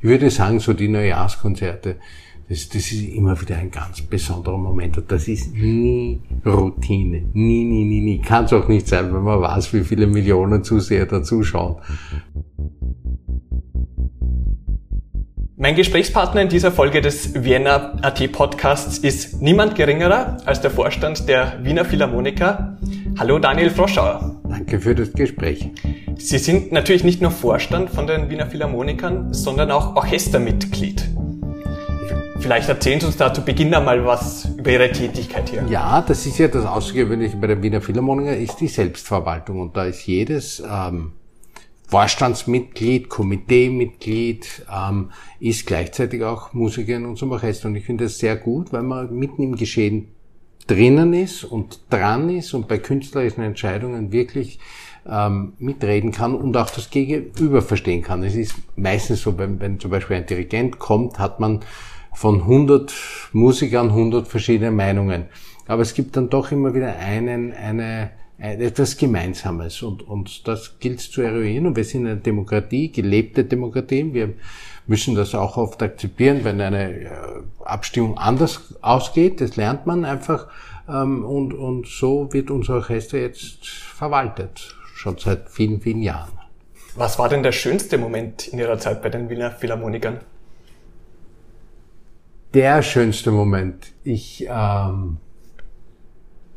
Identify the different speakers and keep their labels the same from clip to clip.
Speaker 1: Ich würde sagen, so die Neujahrskonzerte, das, das ist immer wieder ein ganz besonderer Moment und das ist nie Routine. Nie, nie, nie, nie. Kann es auch nicht sein, wenn man weiß, wie viele Millionen Zuseher da zuschauen.
Speaker 2: Mein Gesprächspartner in dieser Folge des Vienna AT Podcasts ist niemand geringerer als der Vorstand der Wiener Philharmoniker. Hallo Daniel Froschauer.
Speaker 1: Danke für das Gespräch.
Speaker 2: Sie sind natürlich nicht nur Vorstand von den Wiener Philharmonikern, sondern auch Orchestermitglied. Vielleicht erzählen Sie uns da zu Beginn einmal was über Ihre Tätigkeit hier.
Speaker 1: Ja, das ist ja das Außergewöhnliche bei der Wiener Philharmoniker, ist die Selbstverwaltung. Und da ist jedes ähm, Vorstandsmitglied, Komiteemitglied, ähm, ist gleichzeitig auch Musiker in unserem Orchester. Und ich finde das sehr gut, weil man mitten im Geschehen drinnen ist und dran ist und bei künstlerischen Entscheidungen wirklich ähm, mitreden kann und auch das Gegenüber verstehen kann. Es ist meistens so, wenn, wenn zum Beispiel ein Dirigent kommt, hat man von 100 Musikern 100 verschiedene Meinungen. Aber es gibt dann doch immer wieder einen, eine, etwas Gemeinsames und, und das gilt zu eruieren und wir sind eine Demokratie, gelebte Demokratie. Wir müssen das auch oft akzeptieren, wenn eine äh, Abstimmung anders ausgeht, das lernt man einfach ähm, und, und so wird unser Orchester jetzt verwaltet, schon seit vielen, vielen Jahren.
Speaker 2: Was war denn der schönste Moment in Ihrer Zeit bei den Wiener Philharmonikern?
Speaker 1: Der schönste Moment. Ich ähm,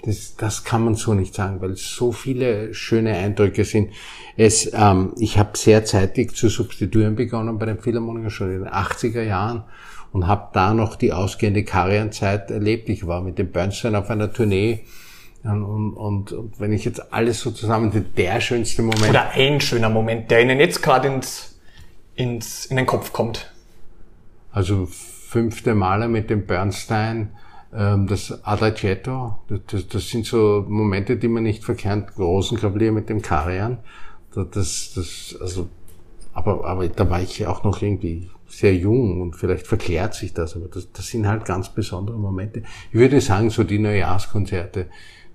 Speaker 1: das, das kann man so nicht sagen, weil es so viele schöne Eindrücke sind. Es, ähm, ich habe sehr zeitig zu substituieren begonnen bei den Philharmonikern schon in den 80er Jahren und habe da noch die ausgehende Karianzeit erlebt. Ich war mit dem Bernstein auf einer Tournee und, und, und wenn ich jetzt alles so zusammen, der schönste Moment.
Speaker 2: Oder ein schöner Moment, der Ihnen jetzt gerade ins, ins, in den Kopf kommt.
Speaker 1: Also fünfte Male mit dem Bernstein ähm, das Adagietto, das, das, sind so Momente, die man nicht verkennt. Großen Klavier mit dem Karian. Das, das, also, aber, aber da war ich ja auch noch irgendwie sehr jung und vielleicht verklärt sich das, aber das, das sind halt ganz besondere Momente. Ich würde sagen, so die Neujahrskonzerte,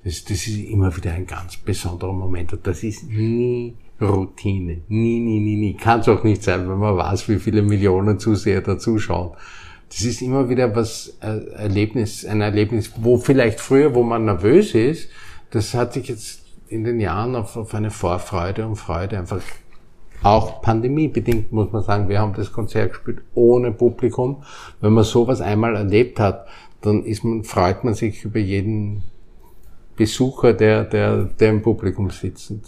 Speaker 1: das, das ist immer wieder ein ganz besonderer Moment und das ist nie Routine. Nie, nie, nie, nie. Kann es auch nicht sein, wenn man weiß, wie viele Millionen Zuseher da zuschauen das ist immer wieder was äh, Erlebnis, ein Erlebnis, wo vielleicht früher, wo man nervös ist, das hat sich jetzt in den Jahren auf, auf eine Vorfreude und Freude einfach auch pandemiebedingt muss man sagen, wir haben das Konzert gespielt ohne Publikum. Wenn man sowas einmal erlebt hat, dann ist man, freut man sich über jeden Besucher, der, der, der im Publikum sitzt. Und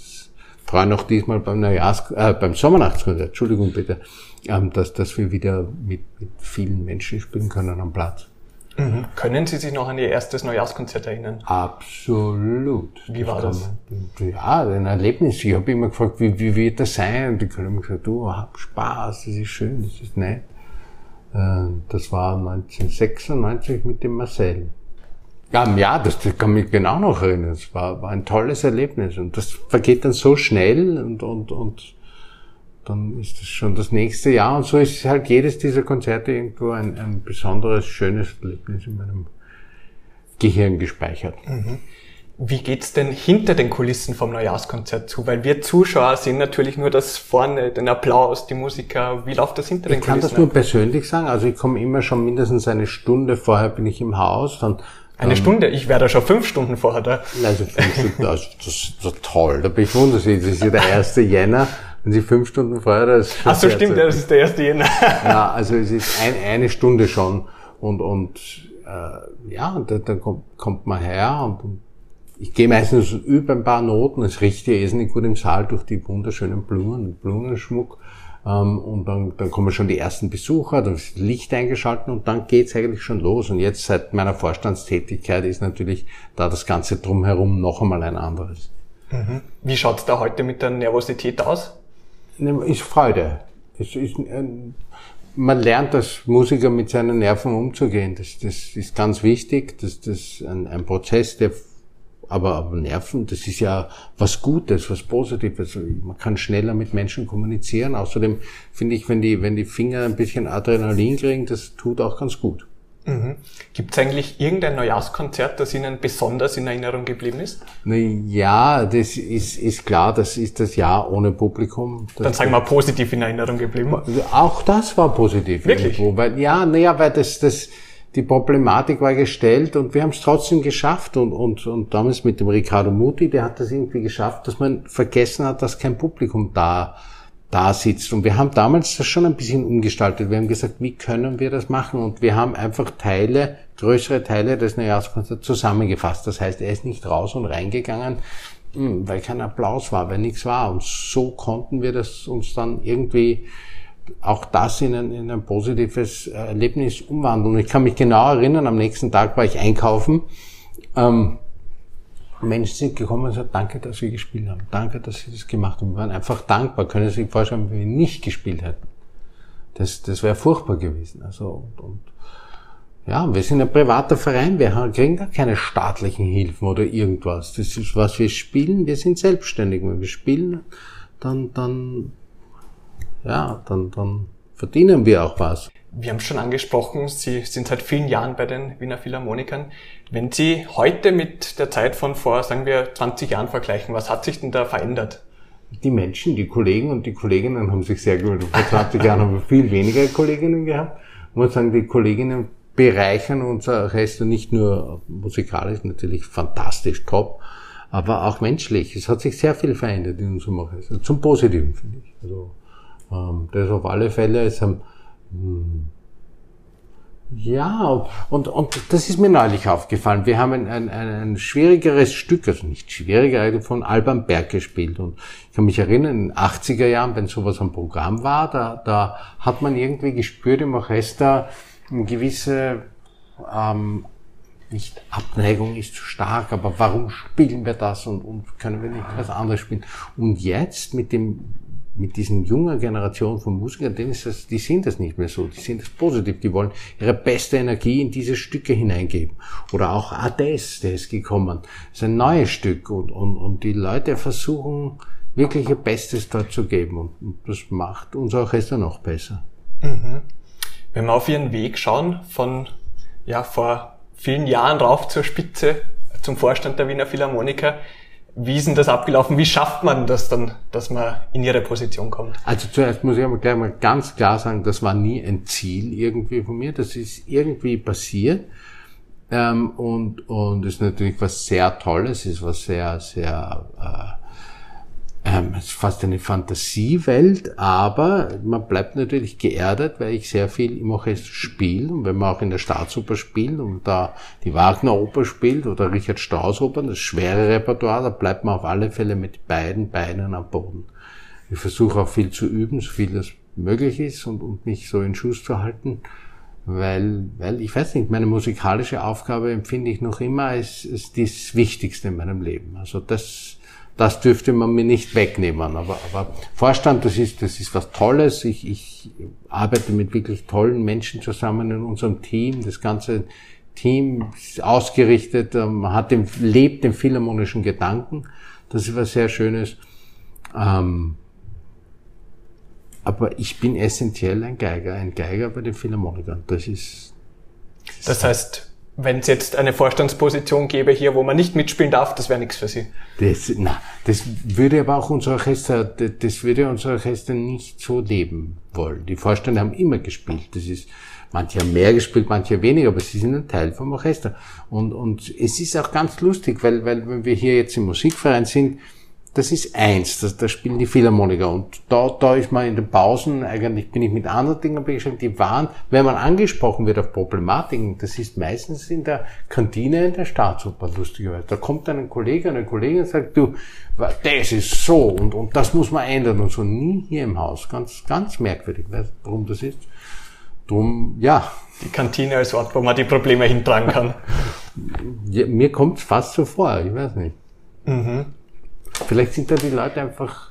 Speaker 1: freuen auch diesmal beim Neujahrs, äh, beim Sommernachtskonzert, Entschuldigung bitte, ähm, dass, dass wir wieder mit, mit vielen Menschen spielen können am Platz.
Speaker 2: Mhm. Können Sie sich noch an Ihr erstes Neujahrskonzert erinnern?
Speaker 1: Absolut.
Speaker 2: Wie war das?
Speaker 1: Ja, ein Erlebnis. Ich habe immer gefragt, wie, wie wird das sein? Und die können mir gesagt, du, hab Spaß, das ist schön, das ist nett. Äh, das war 1996 mit dem Marcel. Ja, ja, das, das kann mich genau noch erinnern. Es war, war ein tolles Erlebnis und das vergeht dann so schnell und, und, und dann ist das schon das nächste Jahr und so ist halt jedes dieser Konzerte irgendwo ein, ein besonderes, schönes Erlebnis in meinem Gehirn gespeichert.
Speaker 2: Mhm. Wie geht's denn hinter den Kulissen vom Neujahrskonzert zu? Weil wir Zuschauer sehen natürlich nur das vorne, den Applaus, die Musiker. Wie läuft das hinter den
Speaker 1: ich Kulissen? Ich kann das nur persönlich sagen. Also ich komme immer schon mindestens eine Stunde vorher bin ich im Haus. Dann
Speaker 2: eine ähm, Stunde? Ich wäre da schon fünf Stunden vorher da.
Speaker 1: Also fünf Stunden, das, das ist so toll. Da bewundere ich Das ist ja der erste Jänner. Wenn Sie fünf Stunden vorher das.
Speaker 2: Ach so, stimmt, das ist der erste Jänner.
Speaker 1: ja, also es ist ein, eine Stunde schon und und äh, ja, dann, kommt, kommt man her und, und ich gehe meistens über ein paar Noten. Es riecht ja irrsinnig gut im Saal durch die wunderschönen Blumen und Blumenschmuck. Ähm, und dann, dann kommen schon die ersten Besucher, dann ist das Licht eingeschalten und dann geht's eigentlich schon los. Und jetzt seit meiner Vorstandstätigkeit ist natürlich da das Ganze drumherum noch einmal ein anderes.
Speaker 2: Mhm. Wie schaut's da heute mit der Nervosität aus?
Speaker 1: Ne, ist Freude. Es ist, äh, man lernt als Musiker mit seinen Nerven umzugehen. Das, das ist ganz wichtig. Das, das ist ein, ein Prozess, der aber, aber Nerven, das ist ja was Gutes, was Positives. Man kann schneller mit Menschen kommunizieren. Außerdem finde ich, wenn die, wenn die Finger ein bisschen Adrenalin kriegen, das tut auch ganz gut.
Speaker 2: Mhm. Gibt es eigentlich irgendein Neujahrskonzert, das Ihnen besonders in Erinnerung geblieben ist?
Speaker 1: Ja, das ist, ist klar, das ist das Jahr ohne Publikum. Das
Speaker 2: Dann sagen wir positiv in Erinnerung geblieben.
Speaker 1: Auch das war positiv.
Speaker 2: Wirklich?
Speaker 1: Irgendwo, weil, ja, naja, weil das, das, die Problematik war gestellt und wir haben es trotzdem geschafft und, und, und damals mit dem Ricardo Muti, der hat das irgendwie geschafft, dass man vergessen hat, dass kein Publikum da da sitzt. Und wir haben damals das schon ein bisschen umgestaltet. Wir haben gesagt, wie können wir das machen? Und wir haben einfach Teile, größere Teile des Neujahrskonzerts zusammengefasst. Das heißt, er ist nicht raus und reingegangen, hm, weil kein Applaus war, weil nichts war. Und so konnten wir das uns dann irgendwie auch das in ein, in ein positives Erlebnis umwandeln. Ich kann mich genau erinnern, am nächsten Tag war ich einkaufen. Ähm, Menschen sind gekommen und gesagt, danke, dass Sie gespielt haben. Danke, dass Sie das gemacht haben. Wir waren einfach dankbar. Können Sie sich vorstellen, wenn wir nicht gespielt hätten? Das, das wäre furchtbar gewesen. Also, und, und ja, wir sind ein privater Verein. Wir kriegen gar keine staatlichen Hilfen oder irgendwas. Das ist, was wir spielen. Wir sind selbstständig. Wenn wir spielen, dann, dann, ja, dann, dann verdienen wir auch was.
Speaker 2: Wir haben schon angesprochen, Sie sind seit vielen Jahren bei den Wiener Philharmonikern. Wenn Sie heute mit der Zeit von vor, sagen wir, 20 Jahren vergleichen, was hat sich denn da verändert?
Speaker 1: Die Menschen, die Kollegen und die Kolleginnen haben sich sehr gewöhnt. Vor 20 Jahren haben wir viel weniger Kolleginnen gehabt. Ich muss sagen, die Kolleginnen bereichern unser Orchester nicht nur musikalisch natürlich fantastisch top, aber auch menschlich. Es hat sich sehr viel verändert in unserem Orchester. Zum Positiven, finde ich. Also, ähm, das auf alle Fälle. Es haben hm. Ja, und, und das ist mir neulich aufgefallen. Wir haben ein, ein, ein schwierigeres Stück, also nicht schwieriger, von Alban Berg gespielt. Und ich kann mich erinnern, in den 80er Jahren, wenn sowas am Programm war, da, da hat man irgendwie gespürt im Orchester eine gewisse, ähm, nicht Abneigung ist zu stark, aber warum spielen wir das und, und können wir nicht was anderes spielen? Und jetzt mit dem mit diesen jungen Generation von Musikern, denen ist das, die sind das nicht mehr so, die sind das positiv, die wollen ihre beste Energie in diese Stücke hineingeben. Oder auch Ades, der ist gekommen, das ist ein neues Stück und, und, und die Leute versuchen wirklich ihr Bestes dort zu geben und, und das macht unser Orchester noch besser.
Speaker 2: Mhm. Wenn wir auf Ihren Weg schauen, von ja, vor vielen Jahren rauf zur Spitze, zum Vorstand der Wiener Philharmoniker, wie ist denn das abgelaufen? Wie schafft man das dann, dass man in ihre Position kommt?
Speaker 1: Also zuerst muss ich aber gleich mal ganz klar sagen, das war nie ein Ziel irgendwie von mir. Das ist irgendwie passiert. Ähm, und, und ist natürlich was sehr Tolles, ist was sehr, sehr äh, ähm, es ist fast eine Fantasiewelt, aber man bleibt natürlich geerdet, weil ich sehr viel im Orchester spiele und wenn man auch in der Staatsoper spielt und da die Wagner Oper spielt oder Richard Strauss Opern, das schwere Repertoire, da bleibt man auf alle Fälle mit beiden Beinen am Boden. Ich versuche auch viel zu üben, so viel das möglich ist und, und mich so in Schuss zu halten, weil, weil ich weiß nicht, meine musikalische Aufgabe empfinde ich noch immer als, als das Wichtigste in meinem Leben. Also das das dürfte man mir nicht wegnehmen. Aber, aber Vorstand, das ist, das ist was Tolles. Ich, ich arbeite mit wirklich tollen Menschen zusammen in unserem Team. Das ganze Team ist ausgerichtet, ähm, hat den, lebt den philharmonischen Gedanken. Das ist was sehr Schönes. Ähm, aber ich bin essentiell ein Geiger, ein Geiger bei den Philharmonikern. Das ist.
Speaker 2: Das, das heißt, wenn es jetzt eine Vorstandsposition gäbe hier, wo man nicht mitspielen darf, das wäre nichts für Sie.
Speaker 1: Das, na, das würde aber auch unser Orchester, das würde unser Orchester nicht so leben wollen. Die Vorstände haben immer gespielt. Das ist, manche haben mehr gespielt, manche weniger, aber sie sind ein Teil vom Orchester. Und, und es ist auch ganz lustig, weil, weil wenn wir hier jetzt im Musikverein sind, das ist eins, das, da spielen die Philharmoniker. Und da, da ist man in den Pausen, eigentlich bin ich mit anderen Dingen beschäftigt, die waren, wenn man angesprochen wird auf Problematiken, das ist meistens in der Kantine in der Staatsoper, lustigerweise. Da kommt dann ein Kollege, eine Kollegin und sagt, du, das ist so und, und das muss man ändern und so. Nie hier im Haus. Ganz, ganz merkwürdig. Weißt du, warum das ist? Drum, ja.
Speaker 2: Die Kantine als Ort, wo man die Probleme hintragen kann.
Speaker 1: ja, mir kommt es fast so vor, ich weiß nicht. Mhm. Vielleicht sind da die Leute einfach,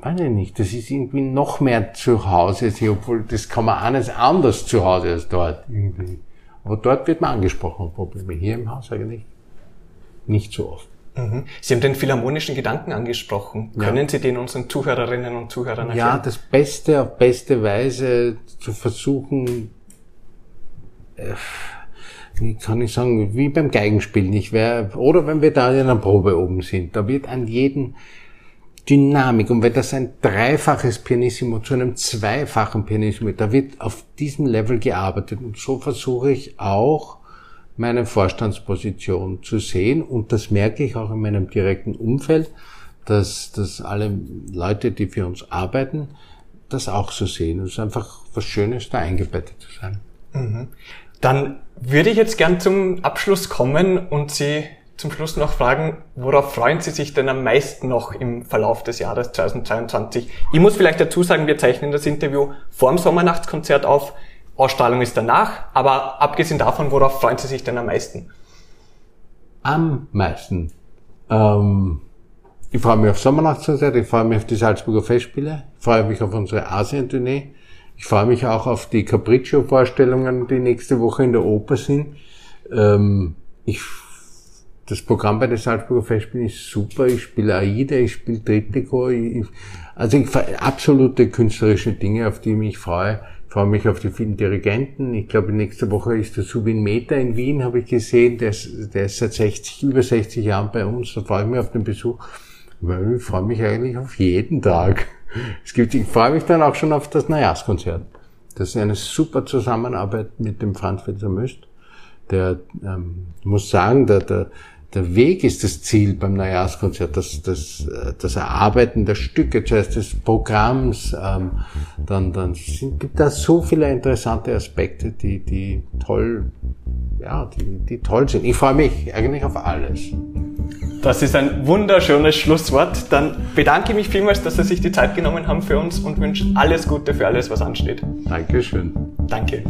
Speaker 1: weiß ich nicht, das ist irgendwie noch mehr zu Hause, obwohl das kann man alles anders zu Hause als dort irgendwie. Aber dort wird man angesprochen, Probleme. Hier im Haus eigentlich nicht so oft.
Speaker 2: Mhm. Sie haben den philharmonischen Gedanken angesprochen. Ja. Können Sie den unseren Zuhörerinnen und Zuhörern erklären?
Speaker 1: Ja, das Beste auf beste Weise zu versuchen, äh, wie kann ich sagen, wie beim Geigenspielen. Ich wär, oder wenn wir da in einer Probe oben sind, da wird an jeden Dynamik. Und wenn das ein dreifaches Pianissimo zu einem zweifachen Pianissimo, da wird auf diesem Level gearbeitet. Und so versuche ich auch, meine Vorstandsposition zu sehen. Und das merke ich auch in meinem direkten Umfeld, dass, dass alle Leute, die für uns arbeiten, das auch so sehen. Es ist einfach was Schönes, da eingebettet zu sein.
Speaker 2: Mhm. Dann würde ich jetzt gern zum Abschluss kommen und Sie zum Schluss noch fragen, worauf freuen Sie sich denn am meisten noch im Verlauf des Jahres 2022? Ich muss vielleicht dazu sagen, wir zeichnen das Interview vor dem Sommernachtskonzert auf. Ausstrahlung ist danach, aber abgesehen davon, worauf freuen Sie sich denn am meisten?
Speaker 1: Am meisten. Ähm, ich freue mich auf Sommernachtskonzert, ich freue mich auf die Salzburger Festspiele, ich freue mich auf unsere Asien-Tournee, ich freue mich auch auf die Capriccio-Vorstellungen, die nächste Woche in der Oper sind. Ähm, ich, das Programm bei der Salzburger Festspielen ist super. Ich spiele Aida, ich spiele Trittico. Also ich, absolute künstlerische Dinge, auf die ich mich freue. Ich freue mich auf die vielen Dirigenten. Ich glaube, nächste Woche ist der Subin Meta in Wien, habe ich gesehen. Der ist, der ist seit 60, über 60 Jahren bei uns. Da freue ich mich auf den Besuch. Ich freue mich eigentlich auf jeden Tag. Es gibt, ich freue mich dann auch schon auf das Neujahrskonzert. Das ist eine super Zusammenarbeit mit dem Franz Welser Möst. Der ähm, muss sagen, der, der, der Weg ist das Ziel beim Neujahrskonzert, das, das, das Erarbeiten der Stücke, zuerst des Programms, ähm, dann, dann sind, gibt da so viele interessante Aspekte, die, die toll, ja, die, die toll sind. Ich freue mich eigentlich auf alles.
Speaker 2: Das ist ein wunderschönes Schlusswort. Dann bedanke ich mich vielmals, dass Sie sich die Zeit genommen haben für uns und wünsche alles Gute für alles, was ansteht.
Speaker 1: Dankeschön.
Speaker 2: Danke.